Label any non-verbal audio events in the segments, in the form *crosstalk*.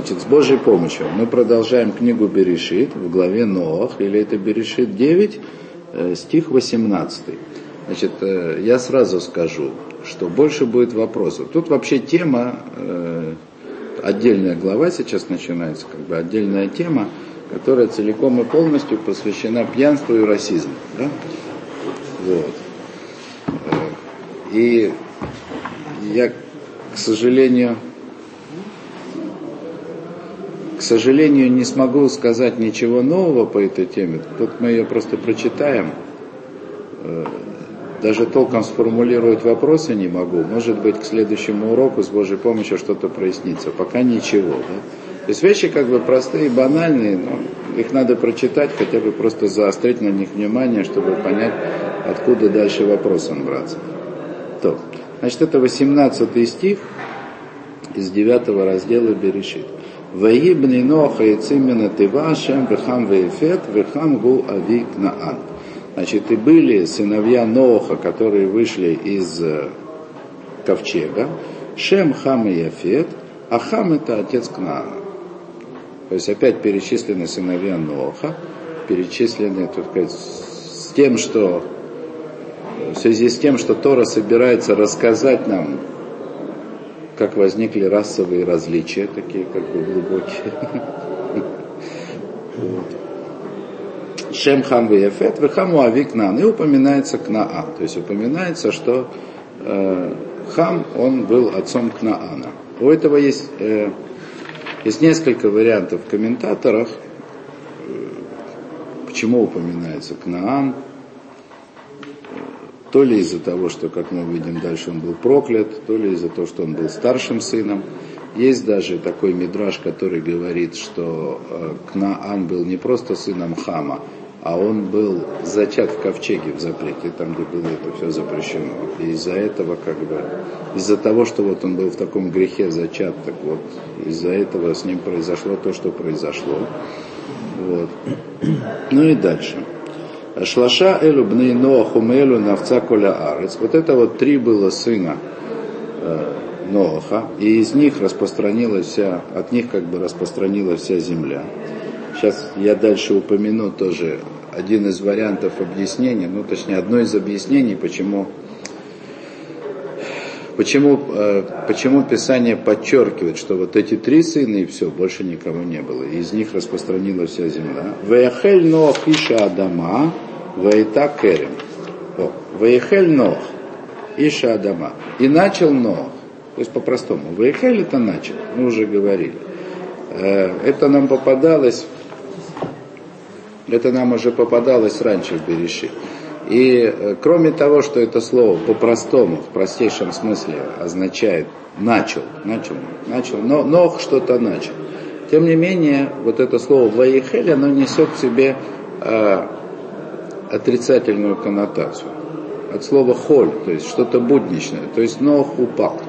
Значит, с Божьей помощью мы продолжаем книгу Берешит в главе Ноах, или это Берешит 9, э, стих 18. Значит, э, я сразу скажу, что больше будет вопросов. Тут вообще тема, э, отдельная глава сейчас начинается, как бы отдельная тема, которая целиком и полностью посвящена пьянству и расизму. Да? Вот. И я, к сожалению, к сожалению, не смогу сказать ничего нового по этой теме. Тут мы ее просто прочитаем. Э, даже толком сформулировать вопросы не могу. Может быть, к следующему уроку с Божьей помощью что-то прояснится. Пока ничего. Да? То есть вещи как бы простые, банальные, но их надо прочитать, хотя бы просто заострить на них внимание, чтобы понять, откуда дальше вопросом браться. То. Значит, это 18 стих из 9 раздела Берешит. Ваибни Ноха и Цимена Тыва Шем Вехам Веефет Вехам Гу Ави Кнаан. Значит, и были сыновья Ноха, которые вышли из э, ковчега, Шем, Хам и Яфет, а Хам это отец Кнаана. То есть опять перечислены сыновья Ноха, перечислены, так сказать, с тем, что в связи с тем, что Тора собирается рассказать нам как возникли расовые различия, такие как бы глубокие. Шем хам вефет, вехаму ави кнан. И упоминается Кнаан. То есть упоминается, что э, Хам, он был отцом Кнаана. У этого есть, э, есть несколько вариантов в комментаторах, э, почему упоминается Кнаан, то ли из-за того, что, как мы увидим дальше, он был проклят, то ли из-за того, что он был старшим сыном. Есть даже такой мидраж, который говорит, что э, Кнаан был не просто сыном Хама, а он был зачат в ковчеге в запрете, там, где было это все запрещено. И из-за этого, как бы, из-за того, что вот он был в таком грехе зачат, так вот, из-за этого с ним произошло то, что произошло. Вот. Ну и дальше. Шлаша элю бны Ноахум элю навца коля арец. Вот это вот три было сына э, Ноаха, и из них распространилась вся, от них как бы распространилась вся земля. Сейчас я дальше упомяну тоже один из вариантов объяснения, ну точнее одно из объяснений, почему Почему, э, почему Писание подчеркивает, что вот эти три сына и все, больше никого не было. И из них распространилась вся земля. Веяхель Ноах Иша Адама, Вейта Керем. Веяхель Ноах Иша Адама. И начал Ноах. То есть по-простому. Веяхель это начал, мы уже говорили. Э, это нам попадалось, это нам уже попадалось раньше в Берешит. И э, кроме того, что это слово по-простому, в простейшем смысле означает начал, начал, начал, но ног что-то начал. Тем не менее, вот это слово «ваихель», оно несет в себе э, отрицательную коннотацию. От слова «холь», то есть что-то будничное, то есть «ног упал».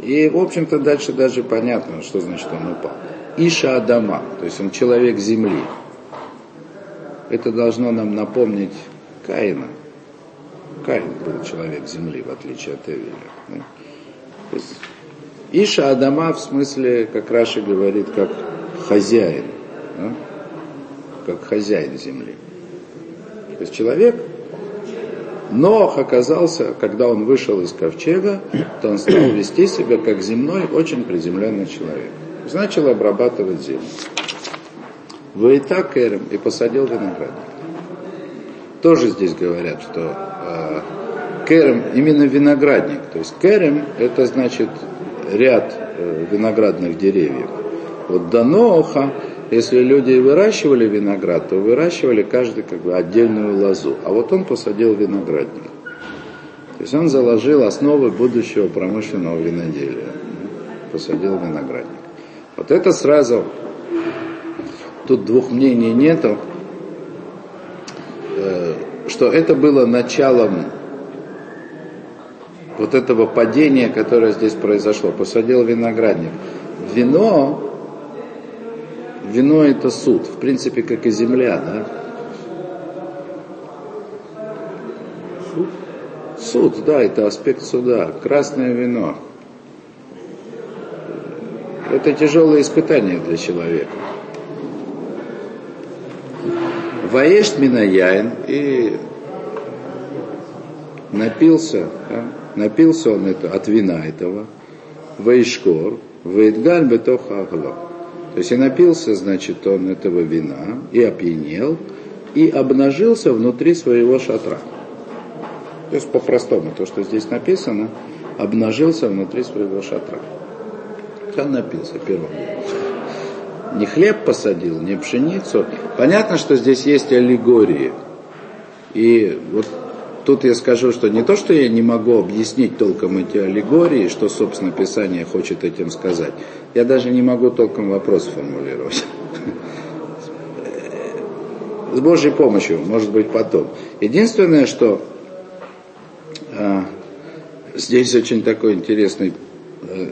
И, в общем-то, дальше даже понятно, что значит он упал. Иша Адама, то есть он человек земли это должно нам напомнить Каина. Каин был человек земли, в отличие от Эвеля. Да? Иша Адама в смысле, как Раши говорит, как хозяин. Да? Как хозяин земли. То есть человек, но оказался, когда он вышел из ковчега, то он стал вести себя как земной, очень приземленный человек. Начал обрабатывать землю. Вейта керем и посадил виноградник. Тоже здесь говорят, что э, керем именно виноградник. То есть керем это значит ряд э, виноградных деревьев. Вот до Ноха, если люди выращивали виноград, то выращивали каждый как бы отдельную лозу. А вот он посадил виноградник. То есть он заложил основы будущего промышленного виноделия. Посадил виноградник. Вот это сразу тут двух мнений нету, э, что это было началом вот этого падения, которое здесь произошло. Посадил виноградник. Вино, вино это суд, в принципе, как и земля, да? Суд, да, это аспект суда. Красное вино. это тяжелое испытание для человека. Ваешт Минаяин и напился, да, напился он это, от вина этого, Ваишкор, Ваидгаль Бетоха Агло. То есть и напился, значит, он этого вина, и опьянел, и обнажился внутри своего шатра. То есть по-простому, то, что здесь написано, обнажился внутри своего шатра. Он напился первым. Не хлеб посадил, не пшеницу. Понятно, что здесь есть аллегории. И вот тут я скажу, что не то, что я не могу объяснить толком эти аллегории, что, собственно, Писание хочет этим сказать. Я даже не могу толком вопрос формулировать. С Божьей помощью, может быть, потом. Единственное, что а, здесь очень такой интересный,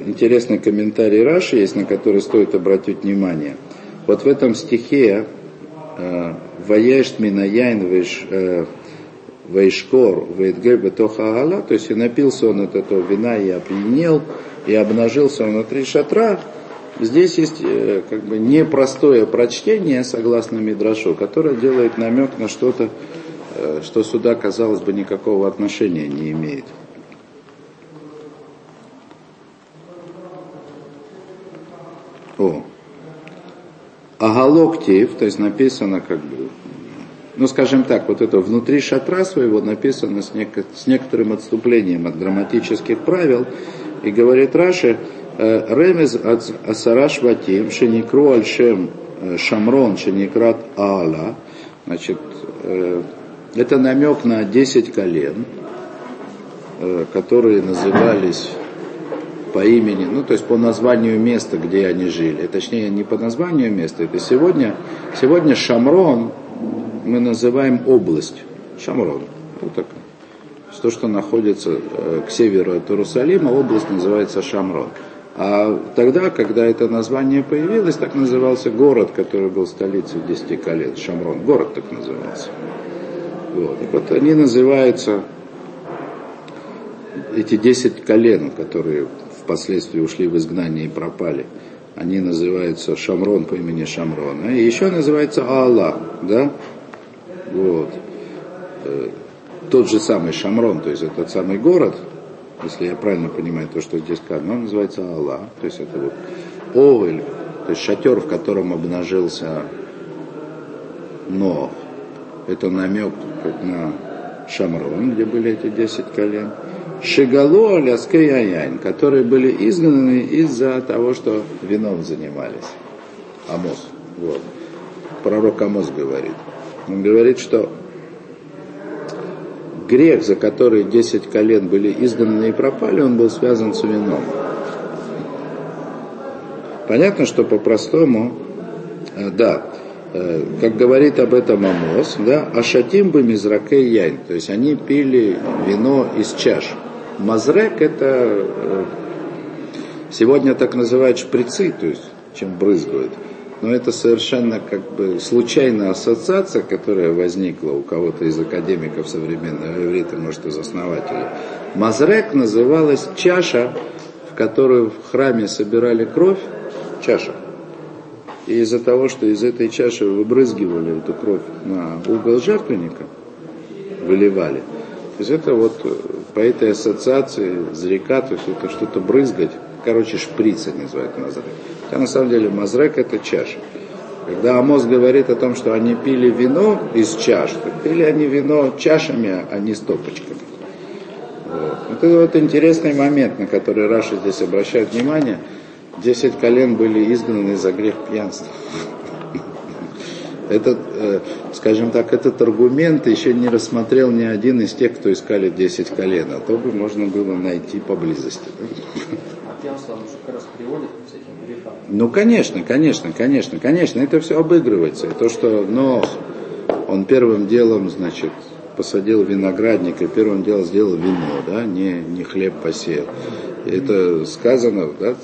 интересный комментарий Раши есть, на который стоит обратить внимание. Вот в этом стихе э, «Ваешт минаяйн э, вейшкор вейдгель бетоха агала», то есть и напился он от этого вина и опьянел, и обнажился внутри шатра, Здесь есть как бы непростое прочтение, согласно Мидрашу, которое делает намек на что-то, что сюда, казалось бы, никакого отношения не имеет. О. Агалоктив, то есть написано как бы, ну скажем так, вот это внутри шатра своего написано с, нек- с некоторым отступлением от грамматических правил, и говорит Раши, «Э, Ремез Асараш Ватим, Шеникру Альшем э, Шамрон, Шеникрат Аала, значит, э, это намек на 10 колен, которые назывались по имени, ну то есть по названию места, где они жили. Точнее, не по названию места, это сегодня, сегодня Шамрон мы называем область. Шамрон. Вот так. То, что находится э, к северу от Иерусалима, область называется Шамрон. А тогда, когда это название появилось, так назывался город, который был столицей десяти колен. Шамрон. Город так назывался. Вот. И вот они называются эти десять колен, которые впоследствии ушли в изгнание и пропали. Они называются Шамрон по имени Шамрона. И еще называется Аллах, да? Вот. Э, тот же самый Шамрон, то есть этот самый город, если я правильно понимаю то, что здесь сказано, он называется Аллах. То есть это вот Овель, то есть шатер, в котором обнажился Нох. Это намек на Шамрон, где были эти десять колен. Шигало Аляскаяяйн, которые были изгнаны из-за того, что вином занимались. Амос. Вот. Пророк Амос говорит. Он говорит, что грех, за который 10 колен были изгнаны и пропали, он был связан с вином. Понятно, что по-простому, э, да, э, как говорит об этом Амос, да, ашатим бы мизракей яйн, то есть они пили вино из чаш. Мазрек это э, сегодня так называют шприцы, то есть чем брызгают. Но это совершенно как бы случайная ассоциация, которая возникла у кого-то из академиков современного иврита, может, из основателей. Мазрек называлась чаша, в которую в храме собирали кровь, чаша. И из-за того, что из этой чаши выбрызгивали эту кровь на угол жертвенника, выливали, то есть это вот э, по этой ассоциации зрека, то есть это что-то брызгать, короче, шприц называют мазрек. Хотя на самом деле мазрек это чаша. Когда Амос говорит о том, что они пили вино из чаш, то пили они вино чашами, а не стопочками. Вот. вот это вот интересный момент, на который Раша здесь обращает внимание. Десять колен были изгнаны за грех пьянства этот, э, скажем так, этот аргумент еще не рассмотрел ни один из тех, кто искали 10 колен, а то бы можно было найти поблизости. Ну, конечно, конечно, конечно, конечно, это все обыгрывается. То, что Нох, он первым делом, значит, посадил виноградник и первым делом сделал вино, да, не, не хлеб посеял. Это сказано, да,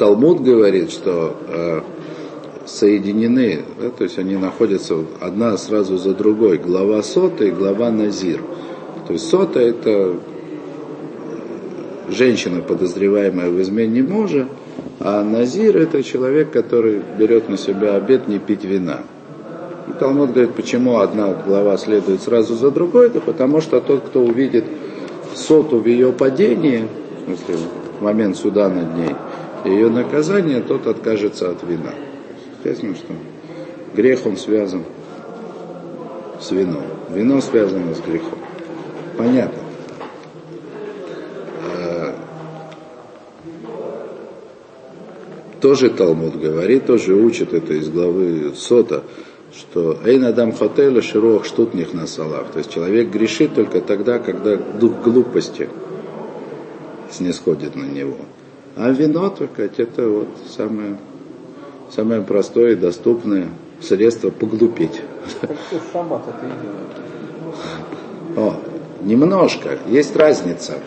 Талмуд говорит, что э, соединены, да, то есть они находятся одна сразу за другой, глава сота и глава назир. То есть сота это женщина, подозреваемая в измене мужа, а Назир это человек, который берет на себя обет не пить вина. И Талмуд говорит, почему одна глава следует сразу за другой, это потому что тот, кто увидит соту в ее падении, в момент суда над ней, ее наказание, тот откажется от вина. Естественно, что грех он связан с вином. Вино связано с грехом. Понятно. А, тоже Талмуд говорит, тоже учит это из главы Сота, что Эйн Адам Хотеля Широх Штутних на салах. То есть человек грешит только тогда, когда дух глупости снисходит на него. А вино, только это вот самое, самое простое и доступное средство поглупить. Как все в шаббат это и делают. О, немножко, есть разница.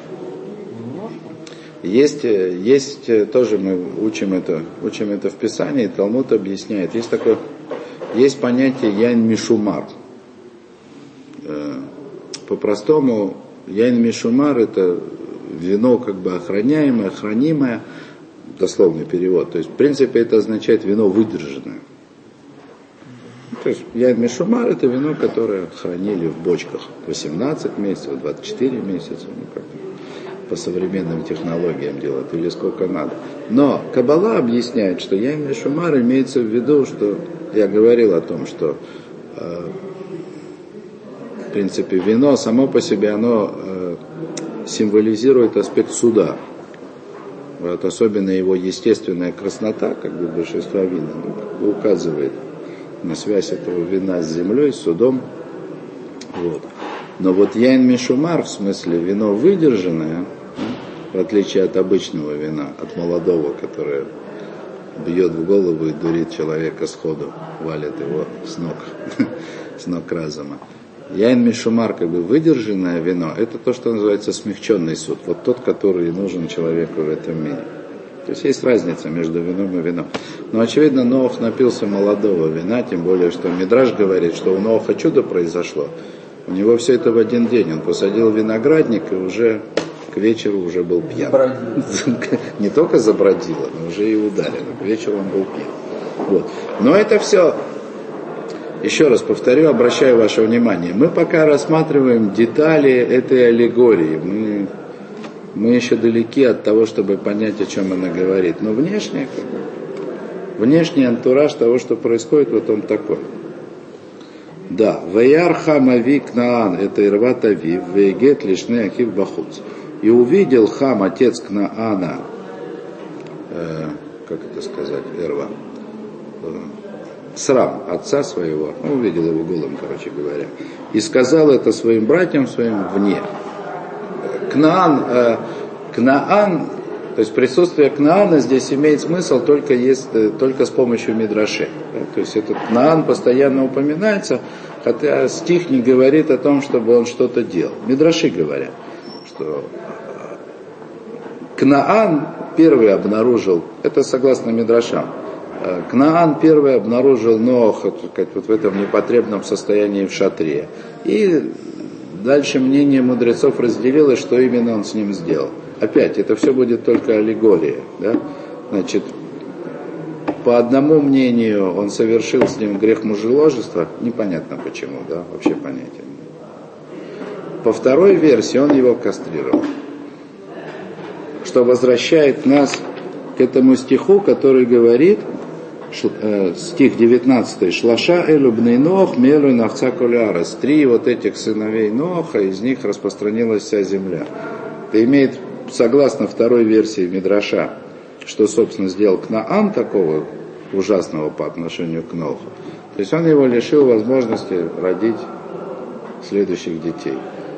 Есть, есть тоже мы учим это, учим это в Писании, Талмуд объясняет. Есть такое, есть понятие яйн мишумар. Э, по-простому, яйн мишумар это вино как бы охраняемое, хранимое, дословный перевод. То есть, в принципе, это означает вино выдержанное. То есть яйн мишумар это вино, которое хранили в бочках 18 месяцев, 24 месяца, ну как по современным технологиям делать, или сколько надо. Но Кабала объясняет, что яйн мишумар имеется в виду, что я говорил о том, что э, в принципе вино само по себе, оно э, символизирует аспект суда. Вот, особенно его естественная краснота, как бы большинство вина, ну, указывает на связь этого вина с землей, с судом. Вот. Но вот яйн мишумар, в смысле вино выдержанное, в отличие от обычного вина, от молодого, которое бьет в голову и дурит человека сходу, валит его с ног, *laughs* с ног разума. Яйн Мишумар, как бы выдержанное вино, это то, что называется смягченный суд. Вот тот, который нужен человеку в этом мире. То есть есть разница между вином и вином. Но очевидно, Ноах напился молодого вина, тем более, что Мидраж говорит, что у Ноаха чудо произошло. У него все это в один день. Он посадил виноградник и уже к вечеру уже был пьян. *laughs* Не только забродило, но уже и ударило. К вечеру он был пьян. Вот. Но это все, еще раз повторю, обращаю ваше внимание, мы пока рассматриваем детали этой аллегории. Мы мы еще далеки от того, чтобы понять, о чем она говорит. Но внешне, внешний антураж того, что происходит, вот он такой. Да, Ваяр Хамави Кнаан, это Ирват Авив, Вейгет Лишне Акив Бахуц. И увидел Хам, отец Кнаана, э, как это сказать, Ирва, э, срам отца своего, ну, увидел его голым, короче говоря, и сказал это своим братьям своим вне. Кнаан, э, Кнаан, то есть присутствие Кнаана здесь имеет смысл только, есть, э, только с помощью Мидраши. Да? То есть этот Кнаан постоянно упоминается, хотя стих не говорит о том, чтобы он что-то делал. Мидраши говорят, что э, Кнаан первый обнаружил, это согласно Мидрашам, Кнаан первый обнаружил Ноха вот в этом непотребном состоянии в шатре. И Дальше мнение мудрецов разделилось, что именно он с ним сделал. Опять, это все будет только аллегория. Да? Значит, по одному мнению он совершил с ним грех мужеложества, непонятно почему, да, вообще понятия По второй версии он его кастрировал. Что возвращает нас к этому стиху, который говорит, Э, стих 19, Шлаша элюбный Нох, мелу навца колярас. Три вот этих сыновей Ноха, из них распространилась вся земля. Это имеет, согласно второй версии Мидраша, что, собственно, сделал Кнаан такого ужасного по отношению к Ноху. То есть он его лишил возможности родить следующих детей.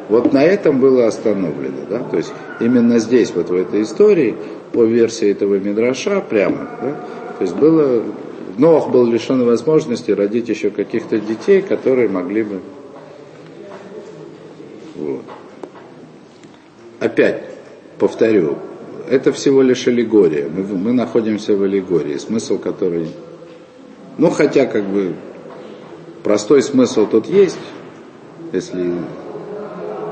Вот на этом было остановлено. Да? То есть именно здесь, вот в этой истории, по версии этого Мидраша прямо, да, то есть было Ноах был лишен возможности родить еще каких-то детей, которые могли бы... Вот. Опять повторю, это всего лишь аллегория. Мы, мы находимся в аллегории, смысл который... Ну, хотя как бы простой смысл тут есть, если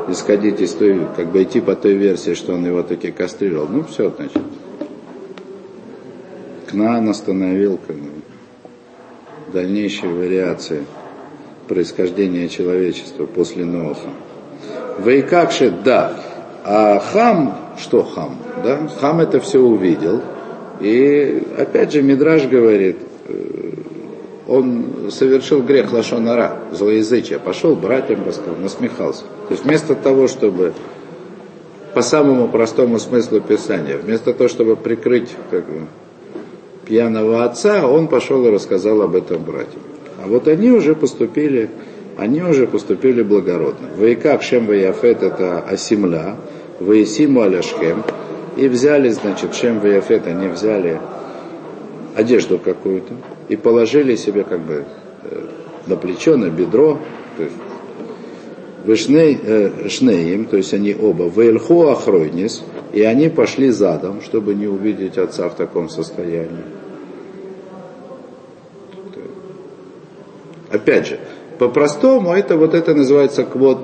исходить из той, как бы идти по той версии, что он его таки кастрировал, ну все, значит. Кнаан остановил как бы, дальнейшие вариации происхождения человечества после Ноха. Вейкакше, да. А хам, что хам? Да? Хам это все увидел. И опять же Мидраж говорит, э, он совершил грех лошонара, злоязычие, пошел братьям рассказал, насмехался. То есть вместо того, чтобы по самому простому смыслу Писания, вместо того, чтобы прикрыть как бы, пьяного отца, он пошел и рассказал об этом братьям. А вот они уже поступили, они уже поступили благородно. Ваикак Шем Ваяфет это Асимля, Ваисиму Аляшхем, и взяли, значит, Шем Ваяфет, они взяли одежду какую-то и положили себе как бы э, на плечо, на бедро, то есть Вышней, э, шнеим, то есть они оба, Вейлху Ахройнис, и они пошли задом, чтобы не увидеть отца в таком состоянии. Опять же, по-простому это вот это называется квот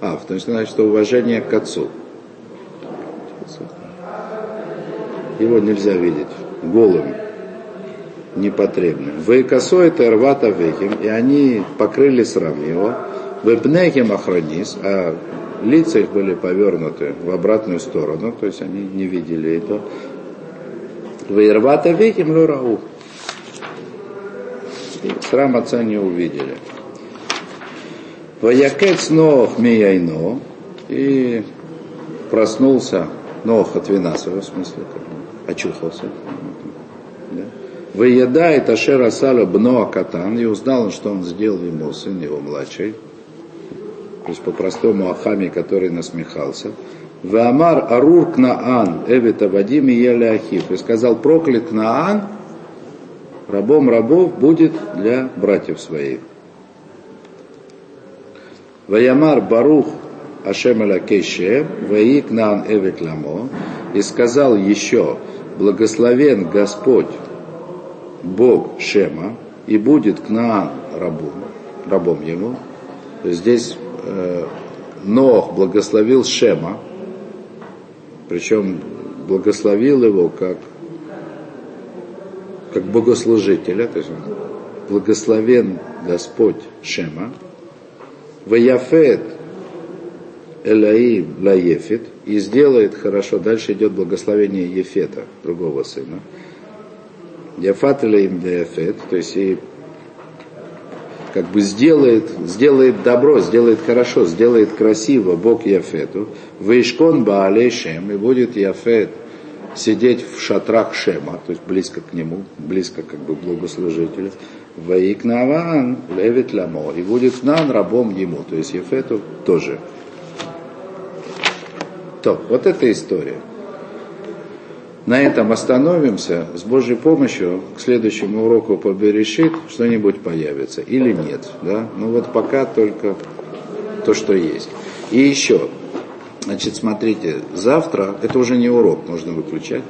ав, то есть значит уважение к отцу. Его нельзя видеть голым, непотребным. Вейкосо это рвата вехим, и они покрыли срам его. Вепнехим охранис, а лица их были повернуты в обратную сторону, то есть они не видели это. Вейрвата вехим лурау. Срам отца не увидели. Ваякец Нох Мияйно и проснулся Нох от вина в смысле, очухался. Да? Выедает Ашера Сала Бно Катан и узнал он, что он сделал ему сын его младший. То есть по-простому Ахами, который насмехался. Ваамар Арур Кнаан Эвита Вадим и Яляхив. И сказал, проклят Кнаан, рабом рабов будет для братьев своих. Ваямар Барух Ашем Алакеше, Ваик Нан Эвет Ламо, и сказал еще, благословен Господь, Бог Шема, и будет Кнаан рабом, рабом ему. Здесь э, Нох благословил Шема, причем благословил его как, как богослужителя, то есть благословен Господь Шема, Ваяфет Элаим Лаефет и сделает хорошо. Дальше идет благословение Ефета, другого сына. Яфат Элаим Лаефет, то есть и как бы сделает, сделает добро, сделает хорошо, сделает красиво Бог Яфету. Вейшкон Баалей Шем, и будет Яфет сидеть в шатрах Шема, то есть близко к нему, близко как бы благослужителю. Ваикнаван левит ламо. И будет нан рабом ему. То есть Ефету тоже. То, вот эта история. На этом остановимся. С Божьей помощью к следующему уроку по Берешит что-нибудь появится или нет. Да? Ну вот пока только то, что есть. И еще, значит, смотрите, завтра, это уже не урок, можно выключать.